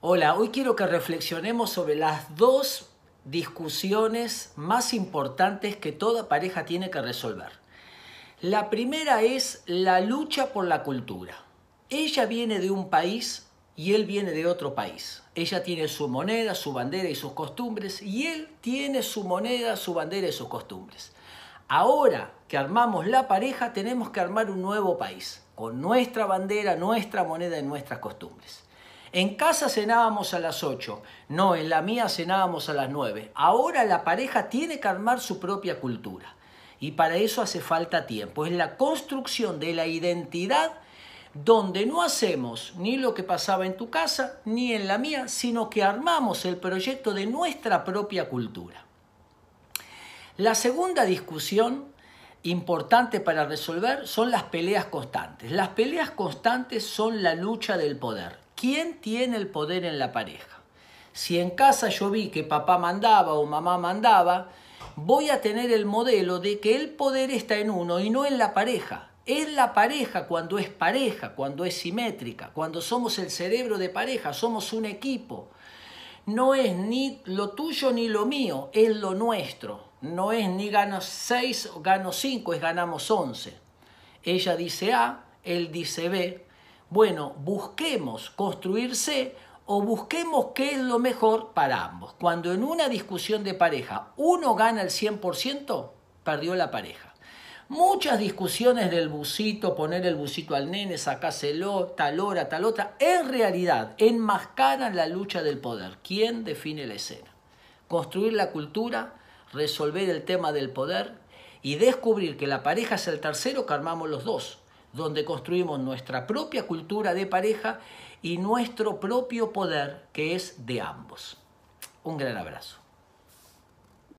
Hola, hoy quiero que reflexionemos sobre las dos discusiones más importantes que toda pareja tiene que resolver. La primera es la lucha por la cultura. Ella viene de un país y él viene de otro país. Ella tiene su moneda, su bandera y sus costumbres y él tiene su moneda, su bandera y sus costumbres. Ahora que armamos la pareja tenemos que armar un nuevo país, con nuestra bandera, nuestra moneda y nuestras costumbres. En casa cenábamos a las 8, no, en la mía cenábamos a las 9. Ahora la pareja tiene que armar su propia cultura y para eso hace falta tiempo. Es la construcción de la identidad donde no hacemos ni lo que pasaba en tu casa ni en la mía, sino que armamos el proyecto de nuestra propia cultura. La segunda discusión importante para resolver son las peleas constantes. Las peleas constantes son la lucha del poder. ¿Quién tiene el poder en la pareja? Si en casa yo vi que papá mandaba o mamá mandaba, voy a tener el modelo de que el poder está en uno y no en la pareja. Es la pareja cuando es pareja, cuando es simétrica, cuando somos el cerebro de pareja, somos un equipo. No es ni lo tuyo ni lo mío, es lo nuestro. No es ni gano 6 o gano 5, es ganamos 11. Ella dice A, él dice B, bueno, busquemos construirse o busquemos qué es lo mejor para ambos. Cuando en una discusión de pareja uno gana el 100%, perdió la pareja. Muchas discusiones del busito, poner el busito al nene, sacáselo, tal hora, tal otra, en realidad enmascaran la lucha del poder. ¿Quién define la escena? Construir la cultura, resolver el tema del poder y descubrir que la pareja es el tercero que armamos los dos donde construimos nuestra propia cultura de pareja y nuestro propio poder que es de ambos. Un gran abrazo.